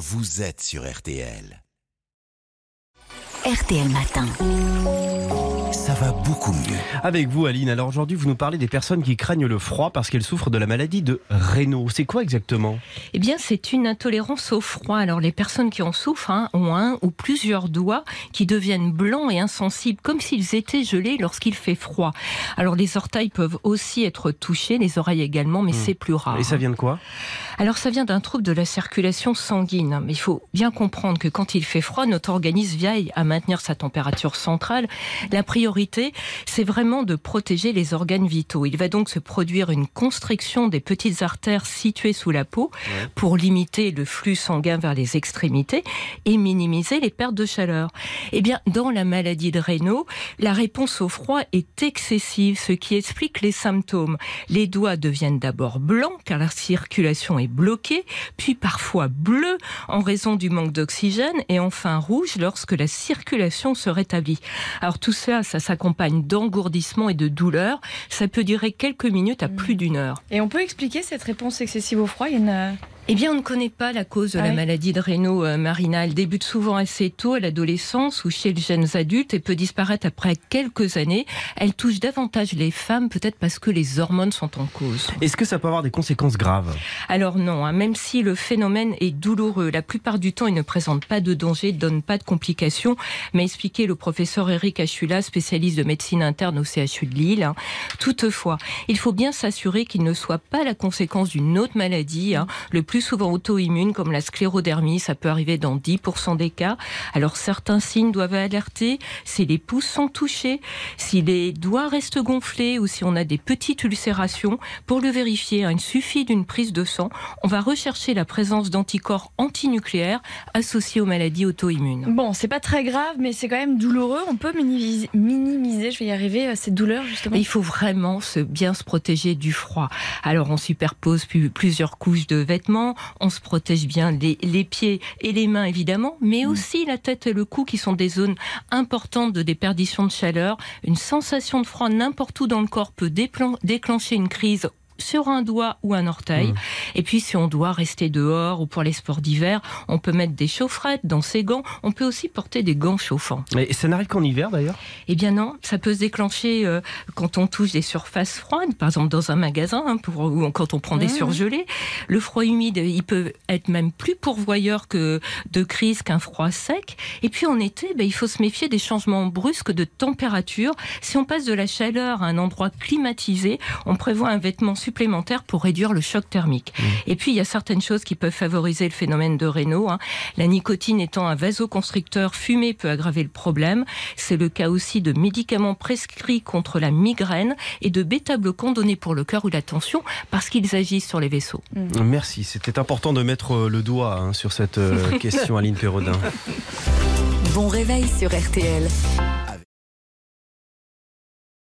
vous êtes sur RTL. RTL Matin. Ça va beaucoup mieux. Avec vous, Aline. Alors aujourd'hui, vous nous parlez des personnes qui craignent le froid parce qu'elles souffrent de la maladie de Raynaud. C'est quoi exactement? Eh bien, c'est une intolérance au froid. Alors, les personnes qui en souffrent hein, ont un ou plusieurs doigts qui deviennent blancs et insensibles, comme s'ils étaient gelés lorsqu'il fait froid. Alors, les orteils peuvent aussi être touchés, les oreilles également, mais c'est plus rare. Hmm. Et ça hein. vient de quoi? Alors, ça vient d'un trouble de la circulation sanguine. Mais il faut bien comprendre que quand il fait froid, notre organisme veille à maintenir sa température centrale. La priorité, c'est vraiment de protéger les organes vitaux. Il va donc se produire une constriction des petites artères situées sous la peau pour limiter le flux sanguin vers les extrémités et minimiser les pertes de chaleur. Eh bien, dans la maladie de Raynaud, la réponse au froid est excessive, ce qui explique les symptômes. Les doigts deviennent d'abord blancs car la circulation est bloquée, puis parfois bleus en raison du manque d'oxygène et enfin rouge lorsque la circulation se rétablit. Alors tout ça, ça s'accompagne d'engourdissement et de douleur. Ça peut durer quelques minutes à plus d'une heure. Et on peut expliquer cette réponse excessive au froid? Il y a une... Eh bien, on ne connaît pas la cause de Ah la oui maladie de Raynaud, euh, Marina. Elle débute souvent assez tôt, à l'adolescence ou chez les jeunes adultes et peut disparaître après quelques années. Elle touche davantage les femmes, peut-être parce que les hormones sont en cause. Est-ce que ça peut avoir des conséquences graves? Alors non, hein, même si le phénomène est douloureux, la plupart du temps, il ne présente pas de danger, il donne pas de complications, m'a expliqué le professeur Eric Achula, spécialiste de médecine interne au CHU de Lille. hein. Toutefois, il faut bien s'assurer qu'il ne soit pas la conséquence d'une autre maladie, hein, le plus souvent auto-immune, comme la sclérodermie, ça peut arriver dans 10% des cas. Alors certains signes doivent alerter si les pouces sont touchés, si les doigts restent gonflés ou si on a des petites ulcérations. Pour le vérifier, hein, il suffit d'une prise de sang. On va rechercher la présence d'anticorps antinucléaires associés aux maladies auto-immunes. Bon, c'est pas très grave, mais c'est quand même douloureux. On peut minimiser, minimiser je vais y arriver, euh, cette douleur justement. Il faut vraiment se, bien se protéger du froid. Alors on superpose plusieurs couches de vêtements, on se protège bien les, les pieds et les mains évidemment, mais aussi la tête et le cou qui sont des zones importantes de déperdition de chaleur. Une sensation de froid n'importe où dans le corps peut déclencher une crise sur un doigt ou un orteil. Et puis si on doit rester dehors ou pour les sports d'hiver, on peut mettre des chaufferettes dans ses gants. On peut aussi porter des gants chauffants. Mais ça n'arrive qu'en hiver d'ailleurs? Eh bien non, ça peut se déclencher euh, quand on touche des surfaces froides, par exemple dans un magasin, hein, pour, ou quand on prend des Mmh. surgelés. Le froid humide, il peut être même plus pourvoyeur que de crise qu'un froid sec. Et puis en été, ben, il faut se méfier des changements brusques de température. Si on passe de la chaleur à un endroit climatisé, on prévoit un vêtement supplémentaire pour réduire le choc thermique. Et puis il y a certaines choses qui peuvent favoriser le phénomène de Raynaud. hein. La nicotine étant un vasoconstricteur, fumer peut aggraver le problème. C'est le cas aussi de médicaments prescrits contre la migraine et de bêta-bloquants donnés pour le cœur ou la tension parce qu'ils agissent sur les vaisseaux. Merci, c'était important de mettre euh, le doigt hein, sur cette euh, question, Aline Perrodin. Bon réveil sur RTL.